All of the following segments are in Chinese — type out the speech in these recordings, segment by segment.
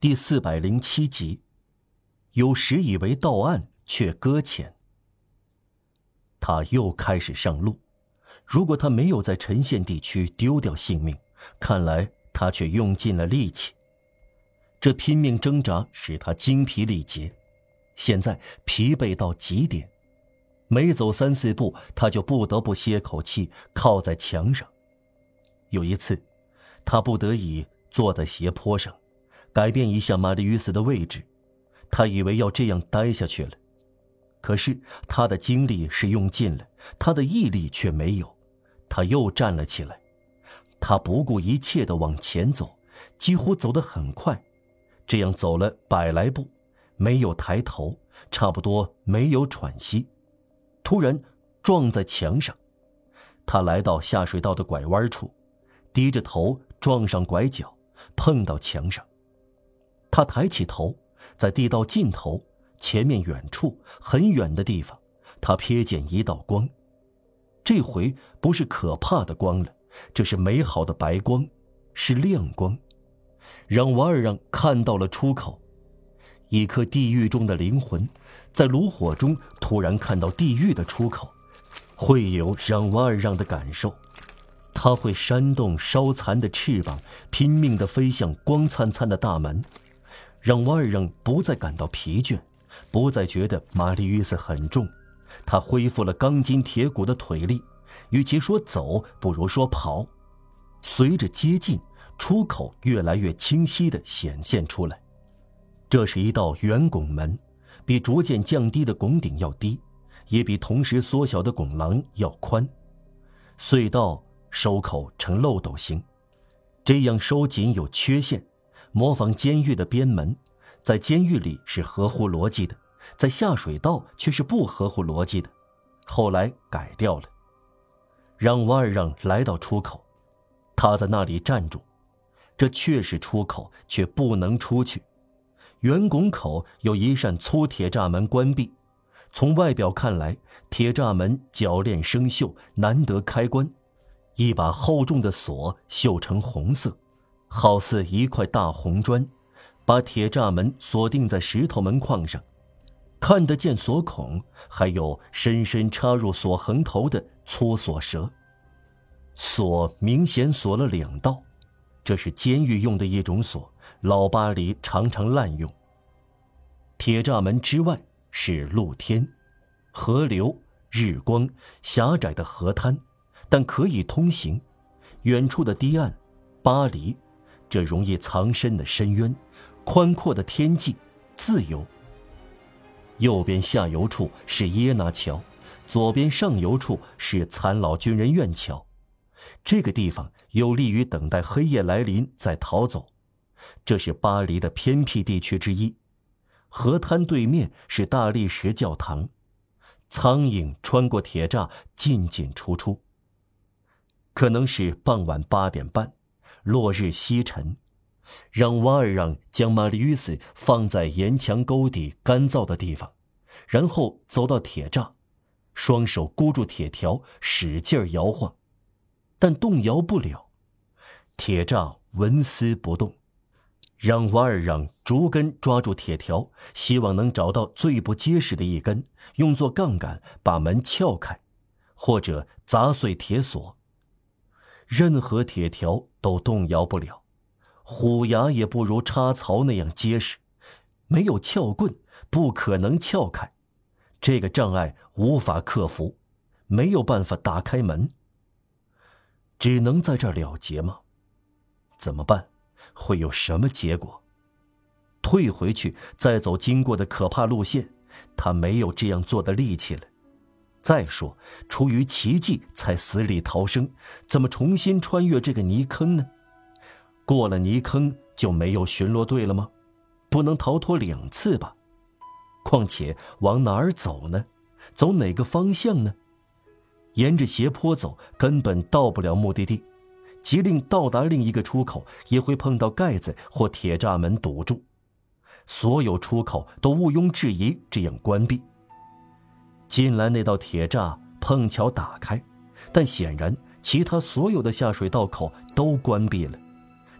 第四百零七集，有时以为到岸，却搁浅。他又开始上路。如果他没有在陈县地区丢掉性命，看来他却用尽了力气。这拼命挣扎使他精疲力竭，现在疲惫到极点，每走三四步，他就不得不歇口气，靠在墙上。有一次，他不得已坐在斜坡上。改变一下玛丽·与死的位置，他以为要这样待下去了，可是他的精力是用尽了，他的毅力却没有。他又站了起来，他不顾一切地往前走，几乎走得很快，这样走了百来步，没有抬头，差不多没有喘息，突然撞在墙上。他来到下水道的拐弯处，低着头撞上拐角，碰到墙上。他抬起头，在地道尽头、前面远处很远的地方，他瞥见一道光。这回不是可怕的光了，这是美好的白光，是亮光，让瓦尔让看到了出口。一颗地狱中的灵魂，在炉火中突然看到地狱的出口，会有让瓦尔让的感受。他会扇动烧残的翅膀，拼命地飞向光灿灿的大门。让瓦尔让不再感到疲倦，不再觉得玛丽·约瑟很重，他恢复了钢筋铁骨的腿力。与其说走，不如说跑。随着接近，出口越来越清晰地显现出来。这是一道圆拱门，比逐渐降低的拱顶要低，也比同时缩小的拱廊要宽。隧道收口呈漏斗形，这样收紧有缺陷。模仿监狱的边门，在监狱里是合乎逻辑的，在下水道却是不合乎逻辑的。后来改掉了。让瓦尔让来到出口，他在那里站住。这确是出口，却不能出去。圆拱口有一扇粗铁栅门关闭，从外表看来，铁栅门铰链生锈，难得开关。一把厚重的锁锈成红色。好似一块大红砖，把铁栅门锁定在石头门框上，看得见锁孔，还有深深插入锁横头的粗锁舌。锁明显锁了两道，这是监狱用的一种锁，老巴黎常常滥用。铁栅门之外是露天、河流、日光、狭窄的河滩，但可以通行。远处的堤岸，巴黎。这容易藏身的深渊，宽阔的天际，自由。右边下游处是耶拿桥，左边上游处是残老军人院桥。这个地方有利于等待黑夜来临再逃走。这是巴黎的偏僻地区之一。河滩对面是大理石教堂。苍蝇穿过铁栅进进出出。可能是傍晚八点半。落日西沉，让瓦尔让将玛丽·与斯放在岩墙沟底干燥的地方，然后走到铁栅，双手箍住铁条，使劲摇晃，但动摇不了，铁栅纹丝不动。让瓦尔让竹根抓住铁条，希望能找到最不结实的一根，用作杠杆把门撬开，或者砸碎铁锁。任何铁条都动摇不了，虎牙也不如插槽那样结实。没有撬棍，不可能撬开。这个障碍无法克服，没有办法打开门。只能在这儿了结吗？怎么办？会有什么结果？退回去再走经过的可怕路线，他没有这样做的力气了。再说，出于奇迹才死里逃生，怎么重新穿越这个泥坑呢？过了泥坑就没有巡逻队了吗？不能逃脱两次吧？况且往哪儿走呢？走哪个方向呢？沿着斜坡走根本到不了目的地，即令到达另一个出口，也会碰到盖子或铁栅门堵住。所有出口都毋庸置疑这样关闭。进来那道铁栅碰巧打开，但显然其他所有的下水道口都关闭了。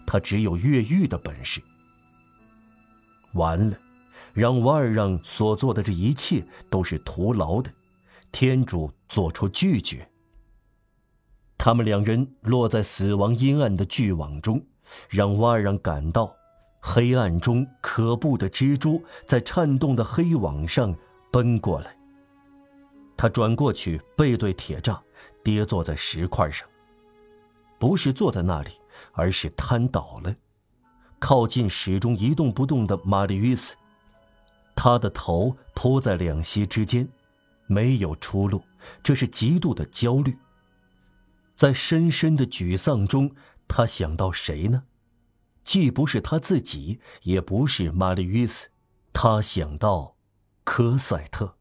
他只有越狱的本事。完了，让瓦尔让所做的这一切都是徒劳的。天主做出拒绝。他们两人落在死亡阴暗的巨网中，让瓦尔让感到，黑暗中可怖的蜘蛛在颤动的黑网上奔过来。他转过去，背对铁栅，跌坐在石块上。不是坐在那里，而是瘫倒了，靠近始终一动不动的玛丽约斯。他的头扑在两膝之间，没有出路，这是极度的焦虑。在深深的沮丧中，他想到谁呢？既不是他自己，也不是玛丽约斯，他想到科赛特。